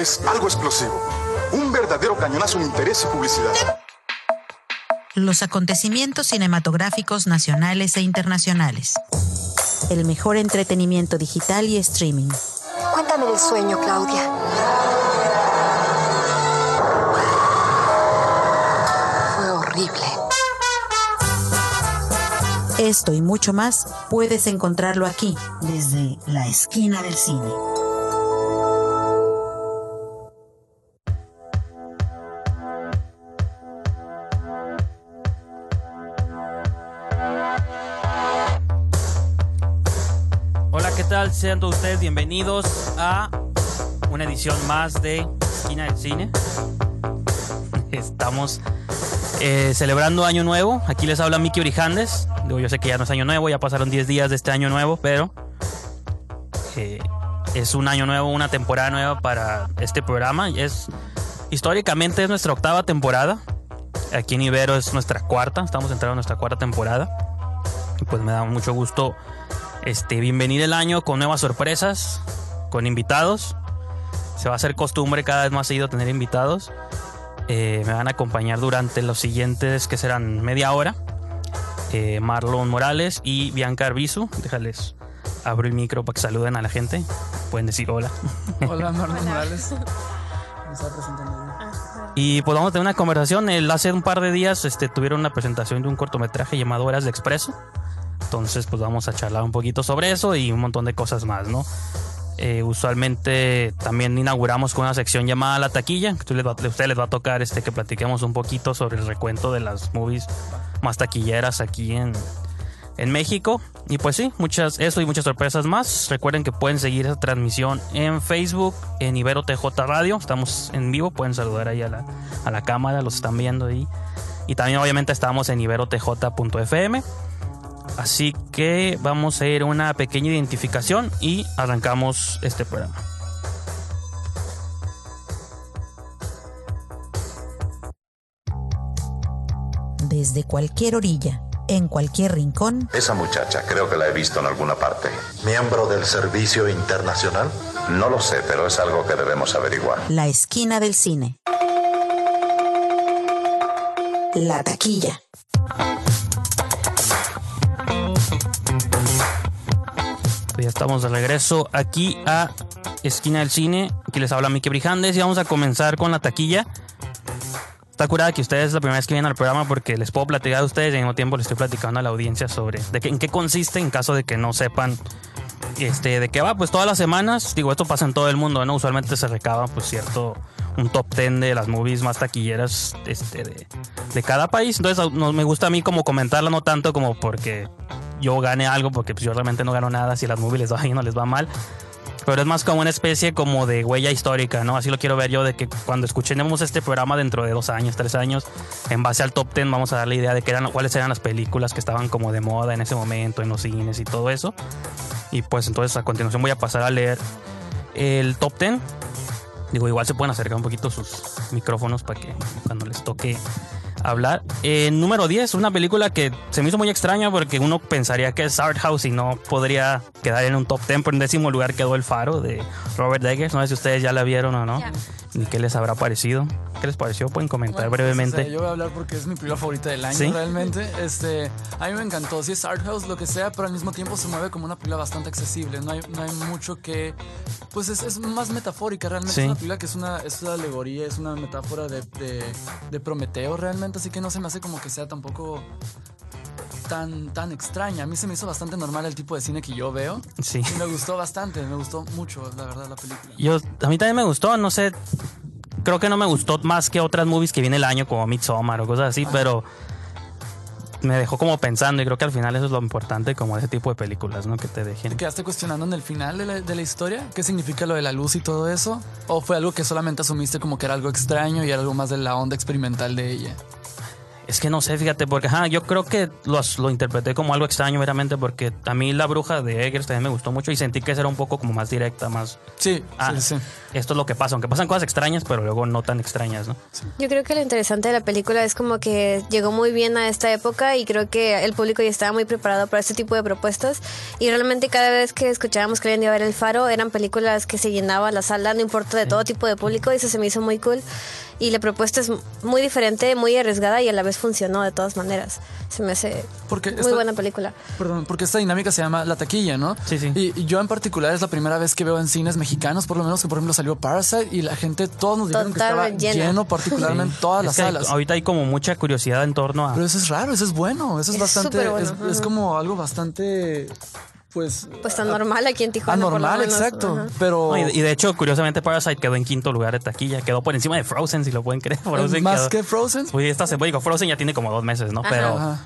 Es algo explosivo. Un verdadero cañonazo en interés y publicidad. Los acontecimientos cinematográficos nacionales e internacionales. El mejor entretenimiento digital y streaming. Cuéntame del sueño, Claudia. Fue horrible. Esto y mucho más puedes encontrarlo aquí, desde la esquina del cine. Sean todos ustedes bienvenidos a una edición más de Esquina del Cine. Estamos eh, celebrando Año Nuevo. Aquí les habla Miki Orijandes. Digo, yo sé que ya no es Año Nuevo, ya pasaron 10 días de este Año Nuevo, pero eh, es un año nuevo, una temporada nueva para este programa. Es históricamente es nuestra octava temporada. Aquí en Ibero es nuestra cuarta. Estamos entrando en nuestra cuarta temporada. Y pues me da mucho gusto este, bienvenir el año con nuevas sorpresas, con invitados. Se va a hacer costumbre cada vez más seguido tener invitados. Eh, me van a acompañar durante los siguientes, que serán media hora. Eh, Marlon Morales y Bianca Arbizu. Déjales, abro el micro para que saluden a la gente. Pueden decir hola. Hola, Marlon Morales. Me estaba presentando yo. Y pues vamos a tener una conversación. El, hace un par de días este, tuvieron una presentación de un cortometraje llamado Horas de Expreso. Entonces, pues vamos a charlar un poquito sobre eso y un montón de cosas más, ¿no? Eh, usualmente también inauguramos con una sección llamada La Taquilla. que les va- les va a tocar este, que platiquemos un poquito sobre el recuento de las movies más taquilleras aquí en, en México. Y pues sí, muchas, eso y muchas sorpresas más. Recuerden que pueden seguir esa transmisión en Facebook, en Ibero TJ Radio. Estamos en vivo, pueden saludar ahí a la, a la cámara, los están viendo ahí. Y también obviamente estamos en iberotj.fm. Así que vamos a ir a una pequeña identificación y arrancamos este programa. Desde cualquier orilla, en cualquier rincón, Esa muchacha creo que la he visto en alguna parte. miembro del Servicio Internacional. No lo sé, pero es algo que debemos averiguar. la esquina del cine. La taquilla. Ya estamos de regreso aquí a Esquina del Cine. Aquí les habla Miki Brijandes y vamos a comenzar con la taquilla. Está curada que ustedes es la primera vez que vienen al programa porque les puedo platicar a ustedes y al mismo tiempo les estoy platicando a la audiencia sobre de en qué consiste en caso de que no sepan este, de qué va. Pues todas las semanas, digo, esto pasa en todo el mundo, ¿no? Usualmente se recaba, pues cierto, un top 10 de las movies más taquilleras este, de, de cada país. Entonces no, me gusta a mí como comentarla, no tanto como porque yo gane algo, porque pues, yo realmente no gano nada si las movies les va bien o les va mal. Pero es más como una especie como de huella histórica, ¿no? Así lo quiero ver yo, de que cuando escuchemos este programa dentro de dos años, tres años, en base al top 10 vamos a dar la idea de qué eran, cuáles eran las películas que estaban como de moda en ese momento, en los cines y todo eso. Y pues entonces a continuación voy a pasar a leer el top 10. Digo, igual se pueden acercar un poquito sus micrófonos para que cuando les toque hablar. Eh, número 10, una película que se me hizo muy extraña porque uno pensaría que es art house y no podría quedar en un top 10. Pero en décimo lugar quedó El Faro de Robert Eggers. No sé si ustedes ya la vieron o no. Ni qué les habrá parecido. ¿Qué les pareció? Pueden comentar Bueno, pues, brevemente. sea, yo voy a hablar porque es mi película favorita del año, ¿Sí? realmente. Este, a mí me encantó. Sí, es art house, lo que sea, pero al mismo tiempo se mueve como una película bastante accesible. No hay, no hay mucho que. Pues es, es más metafórica, realmente. Sí. Es una película que es una, es una alegoría, es una metáfora de, de, de Prometeo, realmente. Así que no se me hace como que sea tampoco tan, tan extraña. A mí se me hizo bastante normal el tipo de cine que yo veo. Sí. Y me gustó bastante, me gustó mucho, la verdad, la película. Yo, a mí también me gustó, no sé. Creo que no me gustó más que otras movies que viene el año, como Midsommar o cosas así, pero me dejó como pensando y creo que al final eso es lo importante, como ese tipo de películas, ¿no? Que te dejen. ¿Te quedaste cuestionando en el final de la, de la historia? ¿Qué significa lo de la luz y todo eso? ¿O fue algo que solamente asumiste como que era algo extraño y era algo más de la onda experimental de ella? Es que no sé, fíjate, porque ajá, yo creo que los- lo interpreté como algo extraño, veramente, porque a mí la bruja de Eggers también me gustó mucho y sentí que esa era un poco como más directa, más. Sí, Ah, sí, sí. esto es lo que pasa, aunque pasan cosas extrañas, pero luego no tan extrañas, ¿no? Yo creo que lo interesante de la película es como que llegó muy bien a esta época y creo que el público ya estaba muy preparado para este tipo de propuestas y realmente cada vez que escuchábamos que alguien iba a ver El Faro eran películas que se llenaba la sala, no importa de todo tipo de público y eso se me hizo muy cool y la propuesta es muy diferente, muy arriesgada y a la vez funcionó de todas maneras. Se me hace Porque muy esta- buena película. Perdón, porque esta dinámica se llama la taquilla, ¿no? Sí, sí. Y, y yo en particular es la primera vez que veo en cines mexicanos, por lo menos que por ejemplo salió Parasite y la gente, todos nos dijeron que estaba lleno, llena. particularmente todas Es las que hay- salas. ahorita hay como mucha curiosidad en torno a. Pero eso es raro, eso es bueno, eso es, Es bastante, bueno, es, es como algo bastante, pues... Pues tan normal aquí en Tijuana. por lo Anormal, menos. exacto. Ajá. Pero No, y, de- y de hecho, curiosamente, Parasite quedó en quinto lugar de taquilla. Quedó por encima de Frozen, si lo pueden creer. Frozen más quedó- que Frozen. Uy, esta semana, digo, Frozen ya tiene como dos meses, ¿no? Pero Ajá.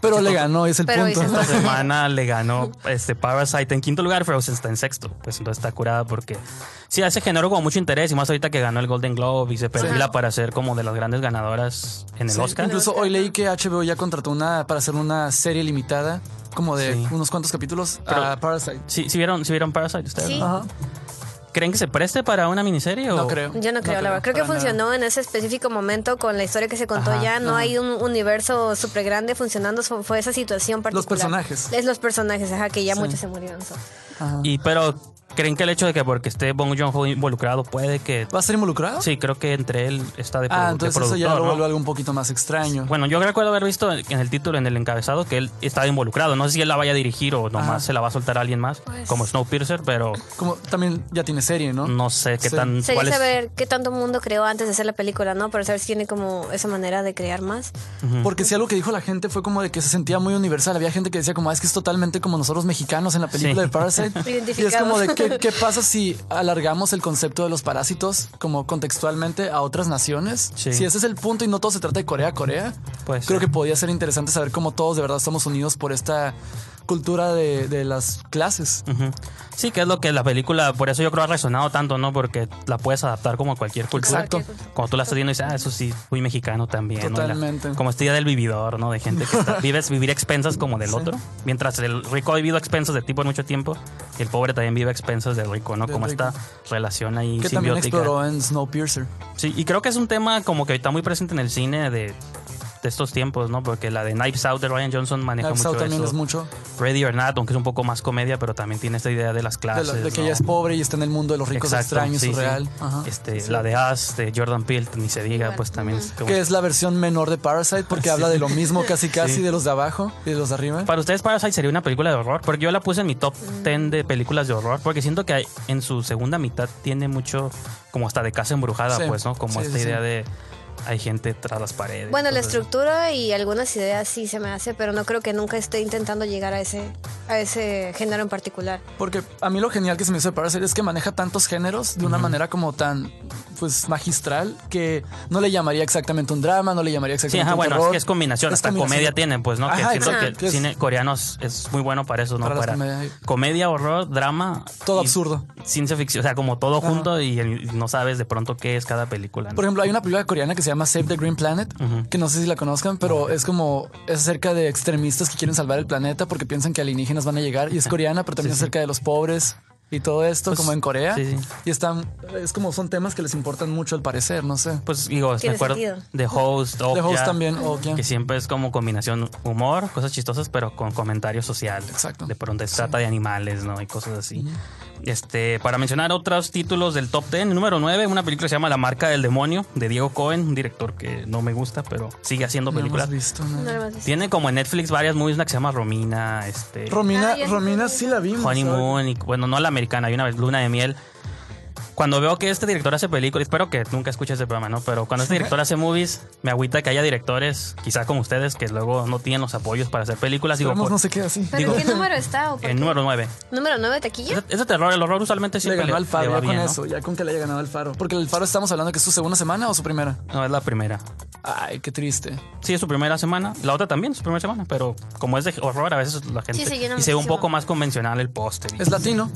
Pero le ganó, es el Pero punto. esta semana le ganó este Parasite en quinto lugar, Frozen está en sexto. Pues entonces está curada porque sí, a ese género como mucho interés y más ahorita que ganó el Golden Globe y se perfila para ser como de las grandes ganadoras en el Sí, Oscar. Incluso hoy leí que HBO ya contrató una para hacer una serie limitada, como de Sí. unos cuantos capítulos, Pero- a Parasite. ¿Sí, sí vieron, sí vieron Parasite ustedes? Sí. Ajá. ¿Creen que se preste para una miniserie? o- No creo. Yo no creo, la verdad. Creo que nada. funcionó en ese específico momento con la historia que se contó Ajá, ya. No hay un universo súper grande funcionando. Fue esa situación particular. personajes. Es los personajes, ajá, que ya Sí. muchos se murieron. so. Ajá. Y pero ¿creen que el hecho de que porque esté Bong Joon-ho involucrado puede que ¿Va a ser involucrado? Sí, creo que entre él está de, Ah, de entonces eso ya lo ¿no? vuelve algo un poquito más extraño. Bueno, yo recuerdo haber visto en el título, en el encabezado, que él estaba involucrado. No sé si él la vaya a dirigir o nomás Ajá. se la va a soltar a alguien más, Pues- como Snowpiercer, pero Como también ya tiene serie, ¿no? no sé qué Sí. tan... Sería cuál es- saber qué tanto mundo creó antes de hacer la película, ¿no? Para saber si tiene como esa manera de crear más. Porque si algo que dijo la gente fue como de que se sentía muy universal. Había gente que decía como, "Ah, es que es totalmente como nosotros mexicanos en la película Sí. de Parasite. y es como de, ¿qué, qué pasa si alargamos el concepto de los parásitos como contextualmente a otras naciones? Sí. Si ese es el punto y no todo se trata de Corea Corea, Pues creo sí. que podría ser interesante saber cómo todos de verdad estamos unidos por esta cultura de, de las clases. Sí, que es lo que la película, por eso yo creo ha resonado tanto, ¿no? Porque la puedes adaptar como a cualquier cultura. Exacto. Cuando tú la estás viendo y dices, ah, eso sí, muy mexicano también. ¿no? Y la- Totalmente. como esta idea del vividor, ¿no? De gente que está- vives vivir a expensas como del otro. Mientras el rico ha vivido a expensas de ti por mucho tiempo, el pobre también vive a expensas del rico, ¿no? Del como rico. esta relación ahí Que también simbiótica. exploró en Snowpiercer. Sí, y creo que es un tema como que está muy presente en el cine de, de estos tiempos, ¿no? Porque la de Knives Out de Ryan Johnson maneja Knives mucho Out también eso. es mucho Ready or Not, aunque es un poco más comedia, pero también tiene esta idea de las de, clases. la- de que ¿no? ella es pobre y está en el mundo de los ricos Exacto, extraños, sí, sí. surreal. Ajá. Este, La de Us, de Jordan Peele, ni se diga, pues también es como... Que es la versión menor de Parasite porque habla de lo mismo casi casi Sí. de los de abajo y de los de arriba. Para ustedes Parasite sería una película de horror, porque yo la puse en mi top 10 de películas de horror, porque siento que hay- en su segunda mitad tiene mucho como hasta de casa embrujada, Sí, pues, ¿no? Como sí, esta sí, idea sí. de hay gente tras las paredes. Bueno, la estructura y algunas ideas sí se me hace, pero no creo que nunca esté intentando llegar a ese, a ese género en particular. Porque a mí lo genial que se me hizo de Parasite es que maneja tantos géneros de una manera como tan pues magistral que no le llamaría exactamente un drama, no le llamaría Sí, exactamente ajá, un bueno, terror. es que es combinación, Es hasta combinación. comedia tiene, pues, ¿no? que Ajá, siento exacto, que que el cine coreano es, muy bueno para eso, ¿no? Para Para, comedias. comedia, horror, drama. Todo absurdo. Ciencia ficción, o sea, como todo junto y, y no sabes de pronto qué es cada película. ¿no? Por ejemplo, hay una película coreana que se llama Save the Green Planet, que no sé si la conozcan, pero es como es acerca de extremistas que quieren salvar el planeta porque piensan que alienígenas van a llegar y es coreana, pero también es acerca de los pobres y todo esto Pues, como en Corea. sí, sí. Y están es como son temas que les importan mucho al parecer, no sé. Pues digo, me acuerdo sentido. de Host, Okja, Host también, Okja. que siempre es como combinación humor, cosas chistosas, pero con comentario social. Exacto. De pronto se trata de animales, ¿no? Y cosas así. Este, para mencionar otros títulos del top 10, número 9, una película que se llama La marca del demonio, de Diego Cohen, un director que no me gusta, pero sigue haciendo No películas. visto, ¿no? No lo hemos visto. Tiene como en Netflix varias movies, una que se llama Romina, este, Romina, Romina sí la vimos. Honeymoon, y bueno, no la americana, hay una vez Luna de Miel. Cuando veo que este director hace películas, espero que nunca escuches ese programa, ¿no? Pero cuando este director hace movies, me agüita que haya directores, quizá como ustedes, que luego no tienen los apoyos para hacer películas. Digo, Esperemos por- no se quede así. ¿Pero Digo- en qué número está? o por en qué? número 9. ¿Número 9 taquilla? Ese, ese terror, el horror usualmente Le siempre ganó le, al Faro, ya con eso, ya con que le haya ganado al Faro. Porque el Faro estamos hablando que es su segunda semana o su primera. No, es la primera. Ay, qué triste. Sí, es su primera semana. La otra también es su primera semana, pero como es de horror, a veces la gente... Sí, se llena y se ve un poco más convencional el póster. ¿Es latino?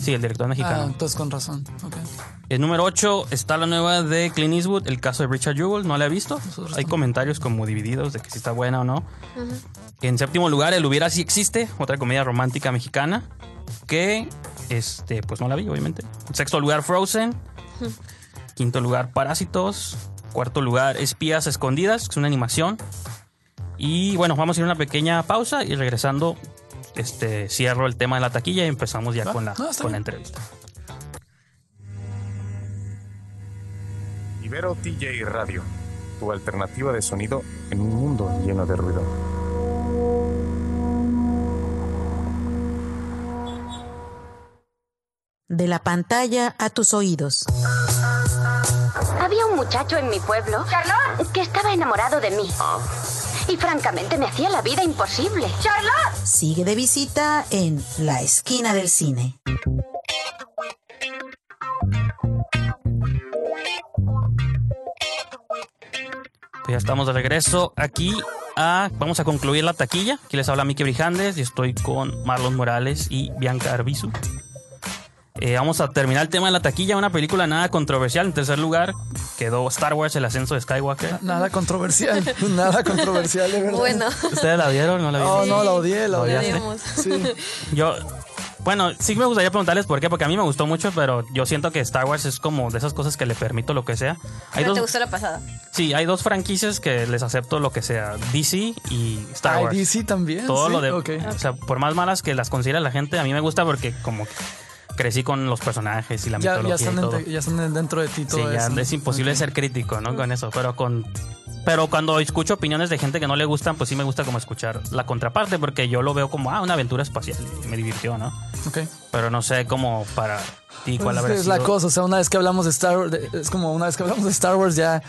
Sí, el director Ah, mexicano. entonces con razón. Ok. El número 8 está la nueva de Clint Eastwood, el caso de Richard Jewell. No la he visto. Hay comentarios como divididos de que si está buena o no. En séptimo lugar, El Hubiera Si Existe, otra comedia romántica mexicana. Que, este, pues no la vi, obviamente. En sexto lugar, Frozen. Quinto lugar, Parásitos. Cuarto lugar, Espías Escondidas, que es una animación. Y bueno, vamos a ir a una pequeña pausa y regresando, este, cierro el tema de la taquilla y empezamos ya Va. con la, No, con la bien. entrevista. Ibero TJ Radio, tu alternativa de sonido en un mundo lleno de ruido. De la pantalla a tus oídos. Había un muchacho en mi pueblo que estaba enamorado de mí. Y francamente me hacía la vida imposible. ¡Charlotte! Sigue de visita en La Esquina del Cine. Ya estamos de regreso aquí. A, vamos a concluir la taquilla. Aquí les habla Miki Brijandes y estoy con Marlon Morales y Bianca Arbizu. Eh, vamos a terminar el tema de la taquilla. Una película nada controversial. En tercer lugar quedó Star Wars, El ascenso de Skywalker. Nada controversial. Nada controversial, de verdad. Bueno, ¿Ustedes la vieron? ¿No la vieron? no, la odié, la ¿La odié. Sí. Yo, bueno, sí me gustaría preguntarles por qué, porque a mí me gustó mucho, pero yo siento que Star Wars es como de esas cosas que le permito lo que sea. Hay pero te gustó la pasada. sí, hay dos franquicias que les acepto lo que sea, DC y Star Ay, Wars. DC también. Todo sí, lo de, o sea, por más malas que las considera la gente, a mí me gusta porque como que crecí con los personajes y la Ya, mitología ya, están y todo. dentro, ya están dentro de ti todo Sí, ya es imposible ser crítico, ¿no? Con eso, pero con pero cuando escucho opiniones de gente que no le gustan, pues sí me gusta como escuchar la contraparte porque yo lo veo como ah, una aventura espacial y me divirtió, ¿no? Ok. Pero no sé cómo para ti cuál Pues habrá es la sido. cosa, o sea, una vez que hablamos de Star Wars, es como una vez que hablamos de Star Wars ya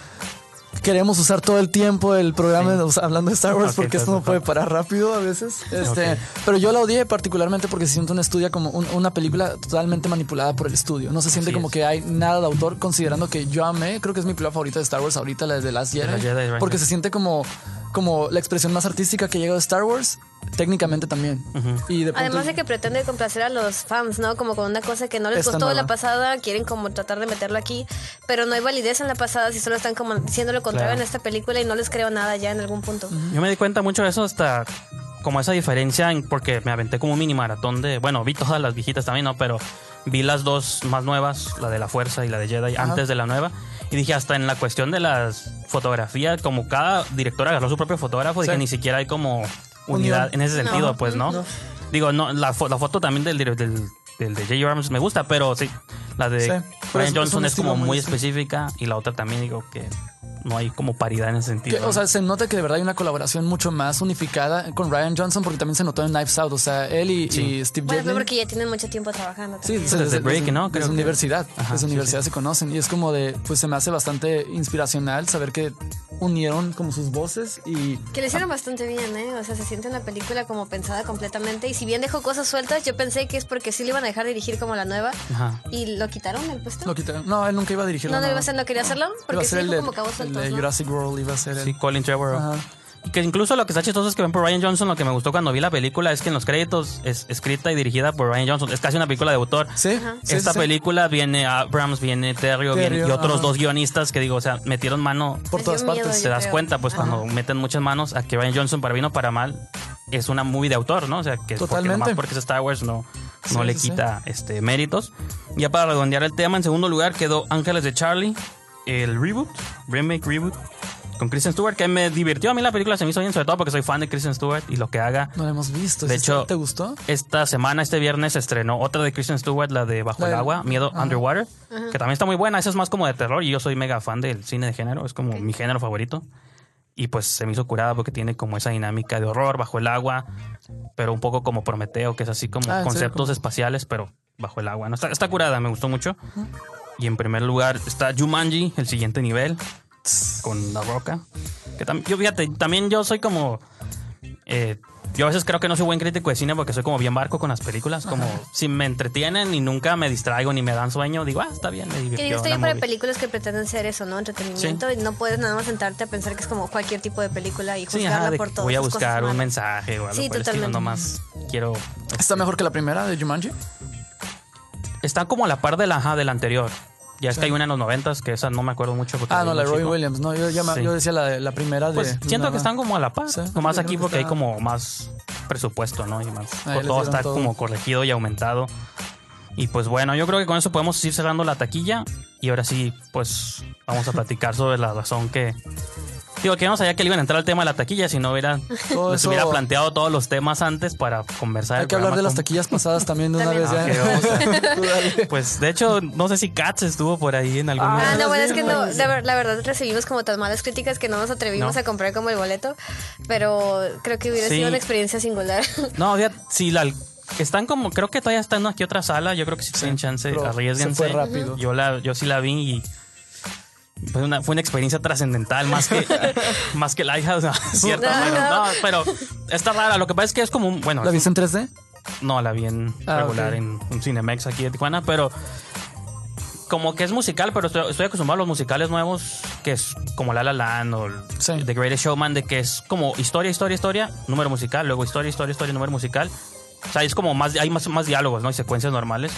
queremos usar todo el tiempo el programa hablando de Star Wars porque esto no puede parar rápido a veces. Este, pero yo la odié particularmente porque se siente un estudio como un- una película totalmente manipulada por el estudio. No se siente Así como es. que hay nada de autor considerando que yo amé, creo que es mi película favorita de Star Wars ahorita la de The Last Jedi, porque se siente como como la expresión más artística que llega de Star Wars, técnicamente también. Y de pronto- Además de que pretende complacer a los fans, ¿no? Como con una cosa que no les Esta gustó de nueva. la pasada, quieren como tratar de meterlo aquí, pero no hay validez en la pasada si solo están como diciendo lo contrario Claro. en esta película y no les creo nada ya en algún punto. Yo me di cuenta mucho de eso hasta como esa diferencia en- porque me aventé como un mini maratón de, bueno, vi todas las viejitas también, ¿no? Pero vi las dos más nuevas, la de la Fuerza y la de Jedi, Ajá. antes de la nueva. Y dije, hasta en la cuestión de las fotografías, como cada director agarró su propio fotógrafo, dije, Sí. ni siquiera hay como unidad en ese sentido, No, pues, ¿no? no. Digo, no, la, fo- la foto también del, del, del, del de J.J. Abrams me gusta, pero sí, la de Sí, es- es un Johnson es, como muy específica y la otra también digo que no hay como paridad en ese sentido. Que, o sea, se nota que de verdad hay una colaboración mucho más unificada con Ryan Johnson, porque también se notó en Knives Out. O sea, él y, Sí. y Steve Bueno, fue Jetlin. porque ya tienen mucho tiempo trabajando. Sí, desde, Desde Breaking, ¿no? Creo Desde que- universidad. Ajá, desde sí, universidad sí. se conocen. Y es como de, pues se me hace bastante inspiracional saber que unieron como sus voces y Que lo hicieron bastante bien, ¿eh? O sea, se siente una película como pensada completamente. Y si bien dejó cosas sueltas, yo pensé que es porque sí le iban a dejar dirigir como la nueva. Ajá. Y lo quitaron el puesto. lo quitaron. No, él nunca iba a dirigir. ¿No, no iba a ser, no quería hacerlo? Porque el dijo como cabos el de. Jurassic World, iba a ser él. Sí, Colin Trevorrow. Ajá. Y que incluso lo que está chistoso es que ven por Ryan Johnson, lo que me gustó cuando vi la película es que en los créditos es escrita y dirigida por Ryan Johnson. Es casi una película de autor. Sí, sí, Esta sí. película viene Abrams, viene Terrio, viene- y otros ajá. dos guionistas que digo, o sea, metieron mano. por todas miedo, partes. yo Te das creo. cuenta, pues, Ajá. cuando meten muchas manos a que Ryan Johnson, para bien o para mal, es una movie de autor, ¿no? O sea, que porque, Totalmente. nomás porque es Star Wars no, no Sí, le sí, sí. quita este méritos. Ya para redondear el tema, en segundo lugar quedó Ángeles de Charlie, el reboot, remake reboot, con Kristen Stewart, que me divirtió. A mí la película se me hizo bien, sobre todo porque soy fan de Kristen Stewart y lo que haga. No la hemos visto. De ¿Sí hecho, ¿te gustó? Esta semana, este viernes, se estrenó otra de Kristen Stewart, la de Bajo La el Agua, Miedo Ajá. Underwater, que también está muy buena. Esa es más como de terror y yo soy mega fan del cine de género, es como mi género favorito. Y pues se me hizo curada porque tiene como esa dinámica de horror bajo el agua, pero un poco como Prometeo, que es así como Ah, conceptos espaciales, pero bajo el agua. ¿no? Está, está curada, me gustó mucho. Y en primer lugar está Jumanji, el siguiente nivel, con La Roca. Que tam- yo fíjate, también yo soy como... eh, yo a veces creo que no soy buen crítico de cine porque soy como bien barco con las películas. Como si me entretienen y nunca me distraigo ni me dan sueño, digo, ah, está bien, me divirtió. estoy para movie". películas que pretenden ser eso, ¿no? Entretenimiento. Y no puedes nada más sentarte a pensar que es como cualquier tipo de película y Sí, juzgarla por todo. voy a buscar un mensaje o algo Sí, por el totalmente. nomás quiero... ¿Está mejor que la primera de Jumanji? Está como a la par de la, ajá, de la anterior. Ya es que hay una en los noventas que esa no me acuerdo mucho. Porque Ah, no, la de Roy. Williams. No, yo, ya me- Sí. yo decía la, la primera de. Pues siento Luna que están como a la par. Sí, Nomás aquí porque hay como más presupuesto, ¿no? Y más. Todo está todo. como corregido y aumentado. Y pues bueno, yo creo que con eso podemos ir cerrando la taquilla. Y ahora sí, pues vamos a platicar sobre la razón que. Digo, que no sabía que le iban a entrar al tema de la taquilla si no hubiera, planteado todos los temas antes para conversar. Hay que hablar de las taquillas pasadas también de una vez ya. Ah, a-. Pues de hecho, no sé si Katz estuvo por ahí en algún Ah, momento. no, bueno, sí, es que no, sí. la, ver- la verdad recibimos como tan malas críticas que no nos atrevimos No. a comprar como el boleto, pero creo que hubiera Sí. sido una experiencia singular. No, fíjate, si la que están como, creo que todavía están aquí otra sala, yo creo que si tienen chance, arriesguense. se fue rápido. Yo la, yo sí la vi y fue una, fue una experiencia trascendental más que más que Lighthouse, no, cierto, No, pero, no. no, pero está rara. Lo que pasa es que es como un, bueno, ¿La viste en 3D? un- no la vi en Ah, regular en un Cinemex aquí de Tijuana, pero como que es musical, pero estoy, estoy acostumbrado a los musicales nuevos, que es como La La Land o Sí. The Greatest Showman, de que es como historia, historia, historia, número musical, luego historia, historia, historia, número musical. O sea, es como más, hay más, más diálogos, ¿no? Y secuencias normales.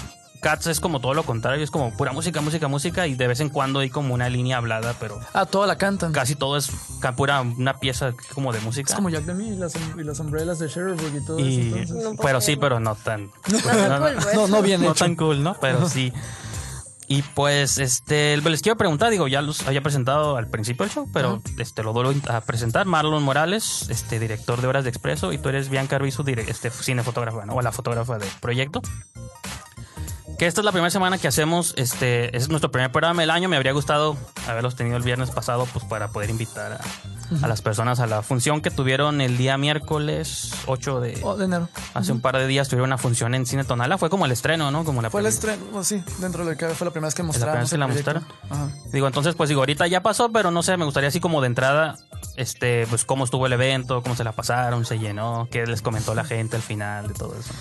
Cats es como todo lo contrario, es como pura música, música, música, y de vez en cuando hay como una línea hablada, pero Ah, toda la cantan. casi todo es pura una pieza como de música. Es como Jack Demi y las, y las umbrellas de Sherbrooke y todo y, eso. No pero sí, pero no tan. No, no bien no hecho. tan cool, ¿no? Pero sí. Y pues, este, les quiero preguntar, digo, ya los había presentado al principio del show, pero este, lo vuelvo a presentar. Marlon Morales, este, director de Horas de Expreso, y tú eres Bianca Arbizu, dire- este, cinefotógrafa, ¿no? O la fotógrafa del proyecto. Que esta es la primera semana que hacemos, este, es nuestro primer programa del año. Me habría gustado haberlos tenido el viernes pasado, pues para poder invitar a, a las personas a la función que tuvieron el día miércoles 8 de, Oh, de enero. Hace un par de días tuvieron una función en Cine Tonala. Fue como el estreno, ¿no? Como la Fue el estreno, oh, sí, dentro de lo que fue la primera vez que la mostramos. primera vez que la el proyecto. Ajá. Digo, entonces, pues digo, ahorita ya pasó, pero no sé, me gustaría así como de entrada, este, pues cómo estuvo el evento, cómo se la pasaron, se llenó, qué les comentó la gente al final de todo eso.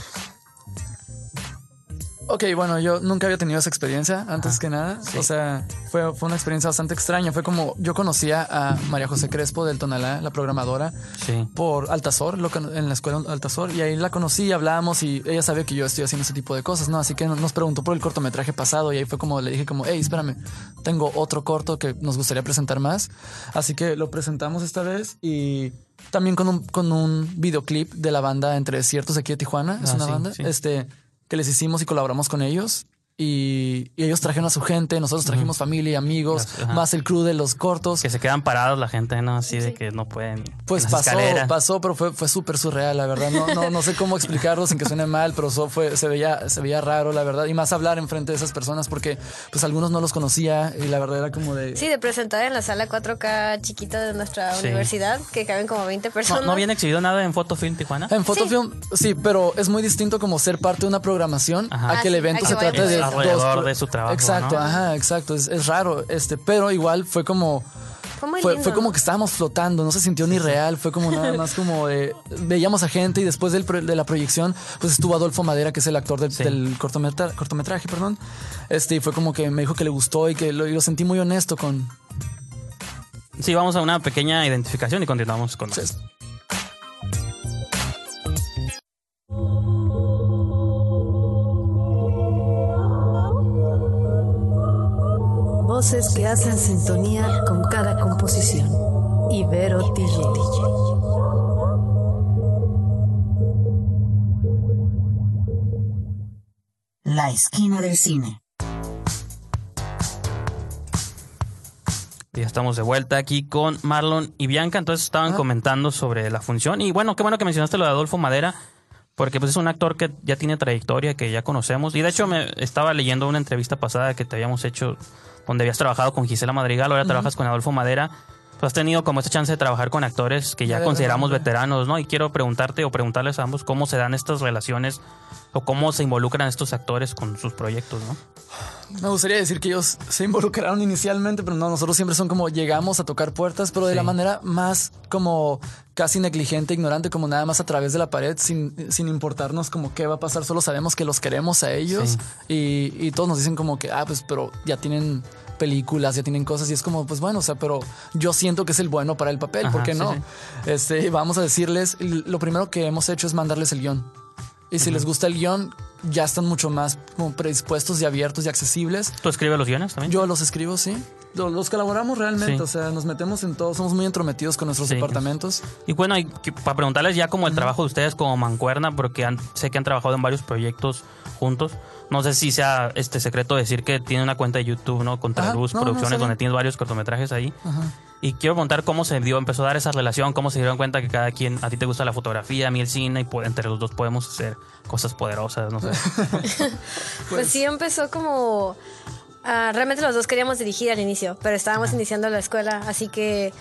Ok, bueno, yo nunca había tenido esa experiencia antes que nada. O sea, fue, fue una experiencia bastante extraña. Fue como yo conocía a María José Crespo del Tonalá, la programadora, Sí. por Altazor, lo en la escuela Altazor, y ahí la conocí, hablábamos y ella sabía que yo estoy haciendo ese tipo de cosas, ¿no? Así que nos preguntó por el cortometraje pasado y ahí fue como le dije como, hey, espérame, tengo otro corto que nos gustaría presentar más. Así que lo presentamos esta vez y también con un, con un videoclip de la banda Entre Desiertos de aquí de Tijuana, es Ah, una sí, banda, sí. este, que les hicimos y colaboramos con ellos. Y, y ellos trajeron a su gente, nosotros trajimos familia y amigos, ajá. más el crew de los cortos. Que se quedan parados la gente, ¿no? Así de que no pueden. Pues pasó, escaleras. pasó, pero fue, fue súper surreal, la verdad. No, no, no sé cómo explicarlo sin que suene mal, pero eso fue, se veía, se veía raro, la verdad. Y más hablar enfrente de esas personas porque pues algunos no los conocía y la verdad era como de... Sí, de presentar en la sala 4K chiquita de nuestra Sí. universidad, que caben como 20 ¿No, personas. ¿No habían exhibido nada en Fotofilm Tijuana? En Fotofilm, sí. pero es muy distinto como ser parte de una programación Ajá. a que el Ah, sí, evento se trate de Alrededor dos- de su trabajo, Exacto, ¿no? ajá, exacto. Es, es raro, este, pero igual fue como Fue fue, como que estábamos flotando, no se sintió ni real, fue como nada más como de, veíamos a gente y después del pro- de la proyección, pues estuvo Adolfo Madera, que es el actor del, Sí. del cortometra- cortometraje, perdón. Este, y fue como que me dijo que le gustó y que lo, y lo sentí muy honesto con. Sí, vamos a una pequeña identificación y continuamos con Sí. Voces que hacen sintonía con cada composición. Ibero TJ. La esquina del cine. Ya estamos de vuelta aquí con Marlon y Bianca. Entonces estaban comentando sobre la función. Y bueno, qué bueno que mencionaste lo de Adolfo Madera, porque pues es un actor que ya tiene trayectoria, que ya conocemos. Y de hecho me estaba leyendo una entrevista pasada que te habíamos hecho, donde habías trabajado con Gisela Madrigal, ahora trabajas con Adolfo Madera. Tú has tenido como esta chance de trabajar con actores que ya De consideramos veteranos, ¿no? Y quiero preguntarte o preguntarles a ambos cómo se dan estas relaciones o cómo se involucran estos actores con sus proyectos, ¿no? Me gustaría decir que ellos se involucraron inicialmente, pero no, nosotros siempre son como llegamos a tocar puertas, pero de Sí. la manera más como casi negligente, ignorante, como nada más a través de la pared, sin, sin importarnos como qué va a pasar, solo sabemos que los queremos a ellos y, y todos nos dicen como que, ah, pues, pero ya tienen películas, ya tienen cosas y es como, pues bueno, o sea, pero yo siento que es el bueno para el papel, ¿por Ajá, qué sí, no? sí. Este, vamos a decirles, lo primero que hemos hecho es mandarles el guion. Y si les gusta el guion, ya están mucho más como predispuestos y abiertos y accesibles. ¿Tú escribes los guiones también? Yo los escribo, sí. Lo- Los colaboramos realmente, Sí. o sea, nos metemos en todo, somos muy entrometidos con nuestros Sí. departamentos. Y bueno, y que- para preguntarles ya como el trabajo de ustedes como mancuerna, porque han- sé que han trabajado en varios proyectos juntos. No sé si sea este secreto decir que tiene una cuenta de YouTube, ¿no? Contra Ajá, Luz no, Producciones, donde tienes varios cortometrajes ahí. Ajá. Y quiero preguntar cómo se dio, empezó a dar esa relación, cómo se dieron cuenta que cada quien, a ti te gusta la fotografía, a mí el cine, y entre los dos podemos hacer cosas poderosas, no sé. Pues sí, empezó como... ah, realmente los dos queríamos dirigir al inicio, pero estábamos iniciando la escuela, así que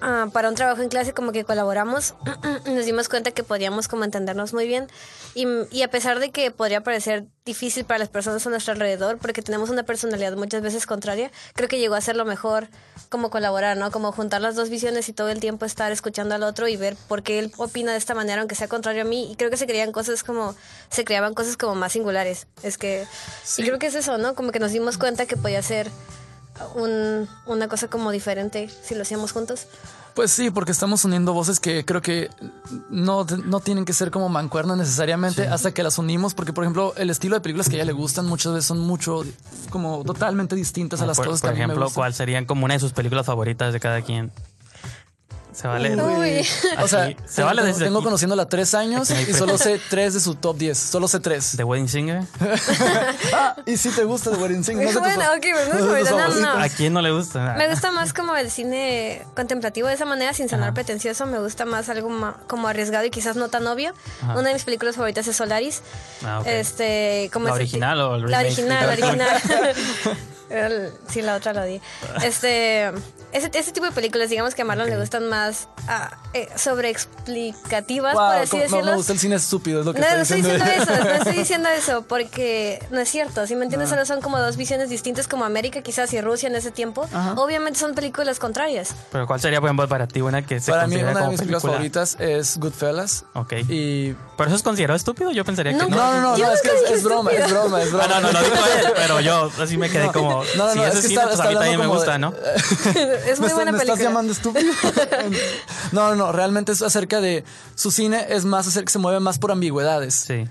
ah, para un trabajo en clase como que colaboramos nos dimos cuenta que podíamos como entendernos muy bien y, y a pesar de que podría parecer difícil para las personas a nuestro alrededor porque tenemos una personalidad muchas veces contraria, creo que llegó a ser lo mejor como colaborar, ¿no? Como juntar las dos visiones y todo el tiempo estar escuchando al otro y ver por qué él opina de esta manera, aunque sea contrario a mí. Y creo que se creían cosas como, se creaban cosas como más singulares. Es que, y creo que es eso, ¿no? Como que nos dimos cuenta que podía ser un, una cosa como diferente si lo hacíamos juntos. Pues sí, porque estamos uniendo voces que creo que no, no tienen que ser como mancuernas necesariamente hasta que las unimos, porque por ejemplo el estilo de películas que a ella le gustan muchas veces son mucho como totalmente distintas a las por, cosas por que a mí me ejemplo, gustan. ¿cuál serían como una de sus películas favoritas de cada quien? Se vale. Uy. O sea, se vale tengo, desde tengo aquí. conociéndola tres años y solo sé tres de su top 10. Solo sé tres. The Wedding Singer. ah, y si te gusta The Wedding Singer. No sé Bueno, ok, no no. ¿A quién no le gusta? Me gusta más como el cine contemplativo de esa manera, sin sonar pretencioso. Me gusta más algo ma- como arriesgado y quizás no tan obvio. Ajá. Una de mis películas favoritas es Solaris. Ah, ok. Este, como ¿La original o el La remake? original, la original. El- sí, la otra la odié. Este, ese, ese tipo de películas, digamos que a Marlon le gustan más ah, eh, sobreexplicativas, Wow, por así como- no, decirlo. me gusta el cine estúpido, es lo que No, estoy no estoy diciendo. diciendo eso, no estoy diciendo eso, porque no es cierto. Si me entiendes, solo son como dos visiones distintas, como América quizás y Rusia en ese tiempo. Ajá. Obviamente son películas contrarias. Pero ¿cuál sería, por ejemplo, para ti una que se Para mí, considera una de como mis películas película? favoritas es Goodfellas. Ok. Y. ¿Pero eso es considerado estúpido? Yo pensaría que No, no. No, no, no, no, es que es, es broma, es broma, es broma. Ah, no, no, lo él, pero yo así me quedé como. No, no, si no, es que cine, está, pues está a mí también me gusta, de- ¿no? Es muy ¿Me, buena me película. estás llamando estúpido? no, no, no, realmente es acerca de. Su cine es más acerca que se mueve más por ambigüedades. Sí.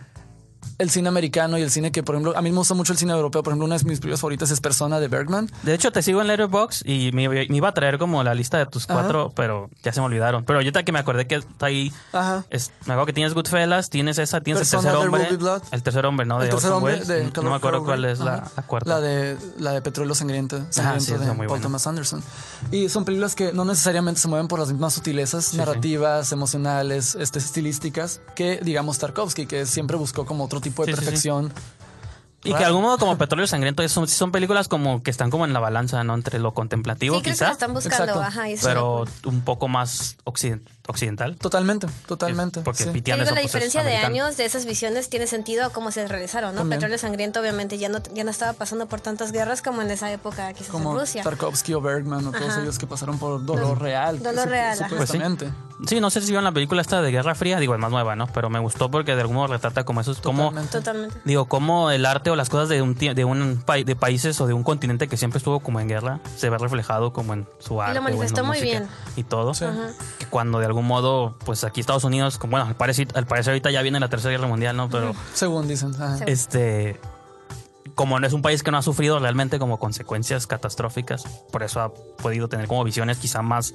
El cine americano y el cine que, por ejemplo, a mí me gusta mucho el cine europeo. Por ejemplo, una de mis películas favoritas es Persona de Bergman. De hecho, te sigo en Letterboxd y me, me iba a traer como la lista de tus cuatro, pero ya se me olvidaron. Pero ahorita que me acordé que está ahí, Ajá. es, me acuerdo que tienes Goodfellas, tienes esa, tienes Persona, el tercer hombre. Blood. El tercer hombre, ¿no? De el tercer hombre de no Color me acuerdo cuál es la, Ajá. la cuarta. La de, la de Petróleo Sangriento, Sangriento sí, de Paul buena. Thomas Anderson. Y son películas que no necesariamente se mueven por las mismas sutilezas narrativas, emocionales, este, estilísticas que, digamos, Tarkovsky, que siempre buscó como otro tipo de Sí, sí, sí. perfección. Y que de algún modo como Petróleo Sangriento son, son películas como que están como en la balanza, ¿no? Entre lo contemplativo Sí, creo que quizá, lo están buscando. Exacto. Ajá, pero un poco más occiden- occidental. Totalmente, totalmente. Porque sí. Te digo, la pues, es diferencia de años de esas visiones tiene sentido a cómo se realizaron, ¿no? También. Petróleo Sangriento obviamente ya no, ya no estaba pasando por tantas guerras como en esa época quizás Como en Rusia. Tarkovsky o Bergman o todos Ajá. ellos que pasaron por dolor real. Dolor real, ajá. Supuestamente. Sí, no sé si vieron la película esta de Guerra Fría, digo, es más nueva, ¿no? Pero me gustó porque de algún modo retrata como esos, como, Totalmente. Digo, como el arte o las cosas de un de un pa- de países o de un continente que siempre estuvo como en guerra se ve reflejado como en su arte. o en manifestó muy música bien. Y todo. Sí. Que cuando de algún modo, pues aquí Estados Unidos, como, bueno, al parecer, al parecer ahorita ya viene la tercera guerra mundial, ¿no? Pero Según dicen. ajá. este como no es un país que no ha sufrido realmente como consecuencias catastróficas, por eso ha podido tener como visiones quizá más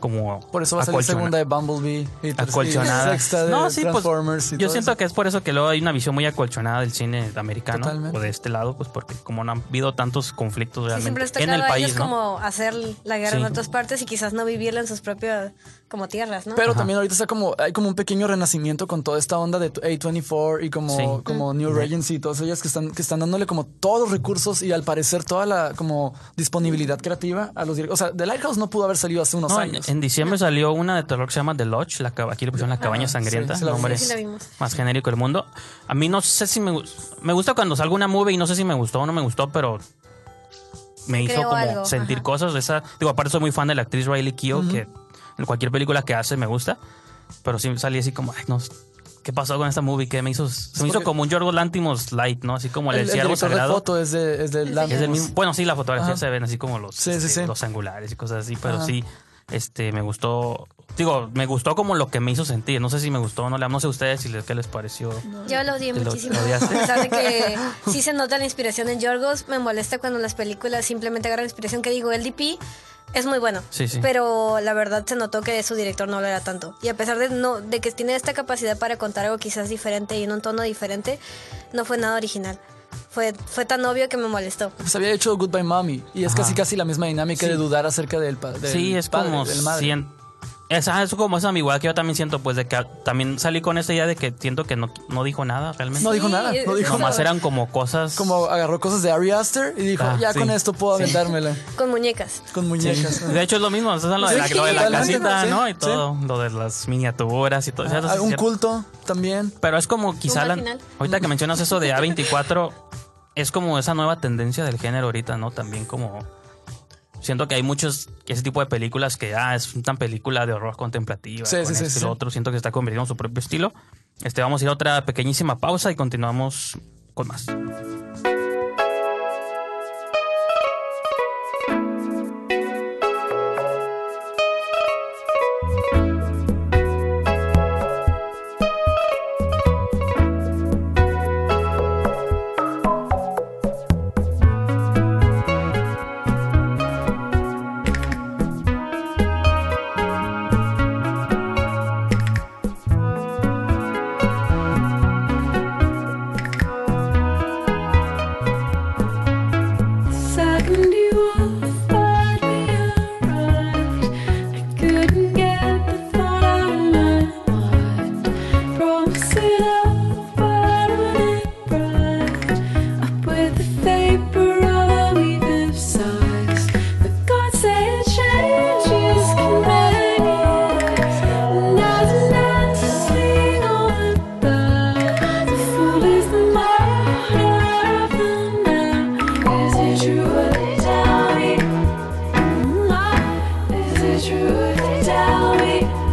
como Por eso va a salir segunda de Bumblebee y acolchonadas. sexta de No, sí, pues, y yo todo siento eso. que es por eso que luego hay una visión muy acolchonada del cine americano Totalmente. o de este lado, pues porque como no han habido tantos conflictos Sí, realmente siempre está en el país, ¿no? como hacer la guerra en otras partes y quizás no vivirla en sus propias como tierras, ¿no? Pero también ahorita está como, hay como un pequeño renacimiento con toda esta onda de A24 y como, Sí. como New Regency y todas ellas que están, que están dándole como todos los recursos y al parecer toda la como disponibilidad creativa a los directores. O sea, The Lighthouse no pudo haber salido hace unos No, años. en diciembre salió una de terror que se llama The Lodge, la, aquí le pusieron la cabaña sangrienta, sí, sí la nombre. Sí, la vimos. más genérico del mundo. A mí no sé si me gus- me gusta cuando salgo una movie y no sé si me gustó o no me gustó, pero me hizo como algo, sentir ajá. cosas. Esa, digo, aparte soy muy fan de la actriz Riley Keough, que cualquier película que hace me gusta, pero sí salí así como, ay, no, ¿qué pasó con esta movie? Que me hizo, se me hizo como un Yorgos Lantimos light, ¿no? Así como el, el, el ciervo sagrado. foto es de, es de. Es del mismo, bueno, sí, la fotografía Ajá. se ven así como los, Sí, sí, este, sí. los angulares y cosas así, pero Ajá. sí, este, me gustó, digo, me gustó como lo que me hizo sentir. No sé si me gustó o no, no sé ustedes si les, qué les pareció. Yo lo odié ¿Te lo- muchísimo. lo? A pesar de que sí se nota la inspiración en Yorgos, me molesta cuando las películas simplemente agarran inspiración que digo, el DP es muy bueno. Sí, sí. Pero la verdad se notó que su director no lo era tanto. Y a pesar de no de que tiene esta capacidad para contar algo quizás diferente y en un tono diferente, no fue nada original. Fue, fue tan obvio que me molestó. Pues había hecho Goodbye Mommy y es Ajá. casi casi la misma dinámica de dudar acerca del, pa- del sí, es padre, como. del madre. Es como esa ambigüedad que yo también siento, pues de que a- también salí con esta idea de que siento que no, no dijo nada realmente. No dijo nada, no dijo Nomás nada. eran como cosas. Como agarró cosas de Ari Aster y dijo, Ah, ya sí. con esto puedo Sí. aventármela. Con muñecas. Con Sí. muñecas. De hecho es lo mismo, sea, lo de la, Sí, lo de la casita, sí, ¿no? Y sí. todo, lo de las miniaturas y todo. eso Ah, es un culto también. Pero es como quizá la, ahorita que mencionas eso de A24, es como esa nueva tendencia del género ahorita, ¿no? También como siento que hay muchos ese tipo de películas que ah, es una película de horror contemplativa, Sí, con sí, lo otro, siento que se está convirtiendo en su propio estilo. Este vamos a ir a otra pequeñísima pausa y continuamos con más. tell me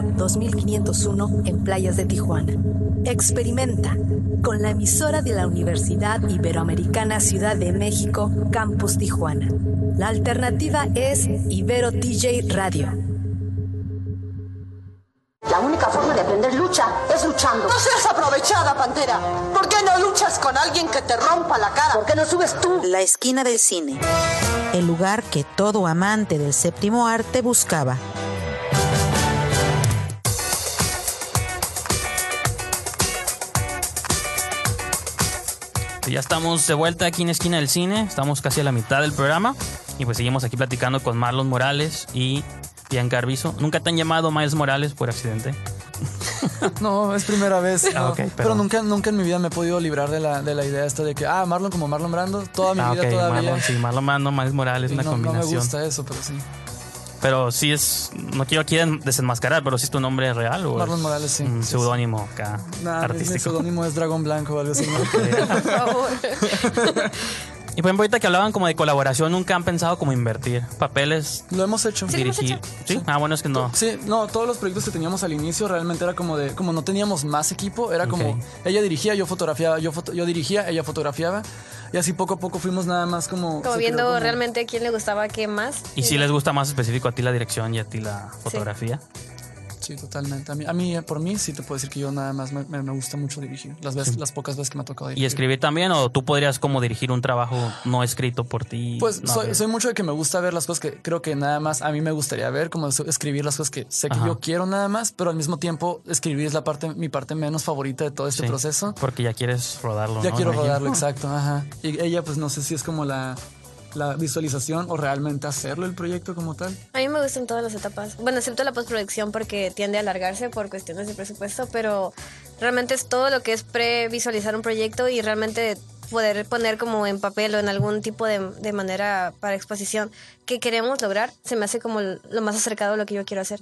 Universitario 2501 en Playas de Tijuana. Experimenta con la emisora de la Universidad Iberoamericana Ciudad de México, Campus Tijuana. La alternativa es Ibero DJ Radio. La única forma de aprender lucha es luchando. No seas aprovechada, Pantera. ¿Por qué no luchas con alguien que te rompa la cara? ¿Por qué no subes tú? La esquina del cine. El lugar que todo amante del séptimo arte buscaba. Ya estamos de vuelta aquí en Esquina del Cine, estamos casi a la mitad del programa y pues seguimos aquí platicando con Marlon Morales y Bianca Arbizo. ¿Nunca te han llamado Miles Morales por accidente? No, es primera vez. Ah, no. pero- pero... nunca, nunca en mi vida me he podido librar de la, de la idea esta de que, ah, Marlon como Marlon Brando, toda mi Ah, vida ok, todavía. Marlon, sí, Marlon Brando, Miles Morales, Y una no, no me combinación. gusta eso, pero sí. Pero sí es, no quiero aquí desenmascarar, pero sí es tu nombre real o Marlon es Morales, sí, un sí, seudónimo acá, Nada, mi- mi artístico. seudónimo es Dragón Blanco o algo así. ¿no? Por favor. Y por ejemplo, ahorita que hablaban como de colaboración, nunca han pensado como invertir papeles, Lo hemos hecho. dirigir. ¿Sí? Ah, bueno, es que no. Sí, no, todos los proyectos que teníamos al inicio realmente era como de, como no teníamos más equipo, era como ella dirigía, yo fotografiaba, yo, foto- yo dirigía, ella fotografiaba. Y así poco a poco fuimos nada más como... Como viendo como- realmente a quién le gustaba qué más. ¿Y si les gusta más específico a ti la dirección y a ti la fotografía? Sí, totalmente. A mí, a mí, eh, por mí, sí te puedo decir que yo nada más me, me- gusta mucho dirigir. Las, veces, las pocas veces que me ha tocado ¿Y dirigir. escribir también? ¿O tú podrías como dirigir un trabajo no escrito por ti? Pues No, soy, soy mucho de que me gusta ver las cosas que creo que nada más a mí me gustaría ver, como es- escribir las cosas que sé que Ajá. yo quiero nada más, pero al mismo tiempo escribir es la parte, mi parte menos favorita de todo este Sí, proceso. Porque ya quieres rodarlo, Ya ¿no? quiero rodarlo, exacto. Ajá. Y ella, pues no sé si es como la, la visualización o realmente hacerlo el proyecto como tal. A mí me gustan todas las etapas. Bueno, excepto la postproducción porque tiende a alargarse por cuestiones de presupuesto, pero realmente es todo lo que es previsualizar un proyecto y realmente poder poner como en papel o en algún tipo de, de manera para exposición que queremos lograr, se me hace como lo más acercado a lo que yo quiero hacer.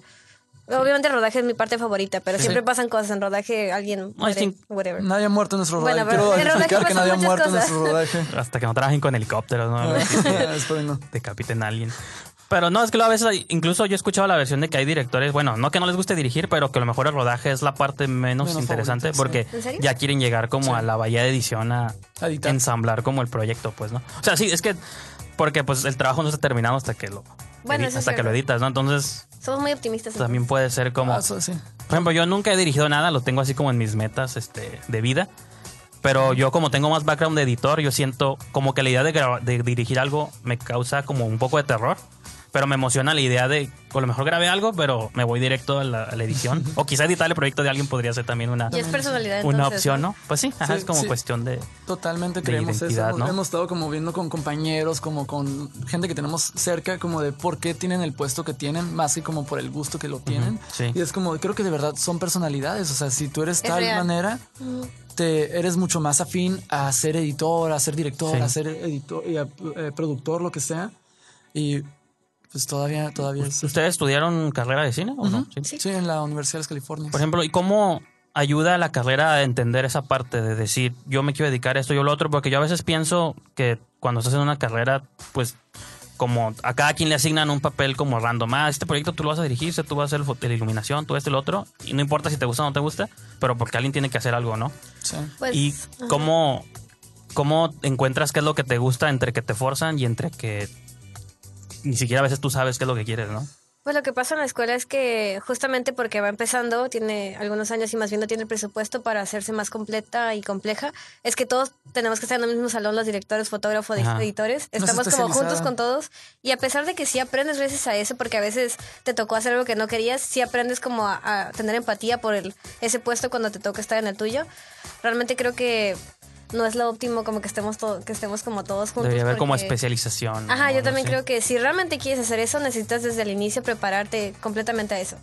Obviamente el rodaje es mi parte favorita, pero Sí. siempre pasan cosas en rodaje, alguien No, muere, whatever. Nadie ha muerto en nuestro rodaje. Bueno, pero Quiero explicar que nadie ha muerto en nuestro rodaje. Hasta que no trabajen con helicópteros, ¿no? Espero no. Decapiten a alguien. Pero no, es que luego a veces, hay- incluso yo he escuchado la versión de que hay directores, bueno, no que no les guste dirigir, pero que a lo mejor el rodaje es la parte menos, Menos interesante favorita, porque ya quieren llegar como a la bahía de edición a ensamblar como el proyecto, pues, ¿no? O sea, sí, es que porque pues el trabajo no está terminado hasta que lo Bueno, hasta que lo editas, ¿no? Entonces Somos muy optimistas. también puede ser como Ah, eso sí. por ejemplo, yo nunca he dirigido nada, lo tengo así como en mis metas este, de vida. Pero yo como tengo más background de editor, yo siento como que la idea de, de dirigir algo me causa como un poco de terror. Pero me emociona la idea de, a lo mejor grabé algo, pero me voy directo a la, a la edición. o quizá editar el proyecto de alguien podría ser también una, Y es personalidad. una entonces, opción, ¿no? Pues sí, ajá, Sí, es como sí. cuestión de... Totalmente de creemos eso. ¿no? hemos estado como viendo con compañeros, como con gente que tenemos cerca, como de por qué tienen el puesto que tienen, más que como por el gusto que lo tienen. sí. Y es como, creo que de verdad son personalidades. O sea, si tú eres Es tal real. manera, te eres mucho más afín a ser editor, a ser director, Sí. a ser editor y a, eh, productor, lo que sea. Y pues todavía, todavía es. ¿Ustedes estudiaron carrera de cine o no? Sí. Sí, en la Universidad de las Californias. Por ejemplo, ¿y cómo ayuda a la carrera a entender esa parte de decir, yo me quiero dedicar a esto, yo lo otro? Porque yo a veces pienso que cuando estás en una carrera, pues como a cada quien le asignan un papel como random. Ah, este proyecto tú lo vas a dirigir, este tú vas a hacer la iluminación, tú este, el otro. Y no importa si te gusta o no te gusta, pero porque alguien tiene que hacer algo, ¿no? Sí. Pues, y ajá. cómo, cómo encuentras qué es lo que te gusta entre que te forzan y entre que ni siquiera a veces tú sabes qué es lo que quieres, ¿no? Pues lo que pasa en la escuela es que justamente porque va empezando, tiene algunos años y más bien no tiene el presupuesto para hacerse más completa y compleja, es que todos tenemos que estar en el mismo salón, los directores, fotógrafos, Ajá. editores, No es estamos como juntos con todos y a pesar de que sí aprendes gracias a eso, porque a veces te tocó hacer algo que no querías, sí aprendes como a, a tener empatía por el, ese puesto cuando te toca estar en el tuyo. Realmente creo que no es lo óptimo como que estemos, que estemos como todos juntos. Debería haber como especialización. Ajá, ¿no? yo No también sé. creo que si realmente quieres hacer eso, necesitas desde el inicio prepararte completamente a eso.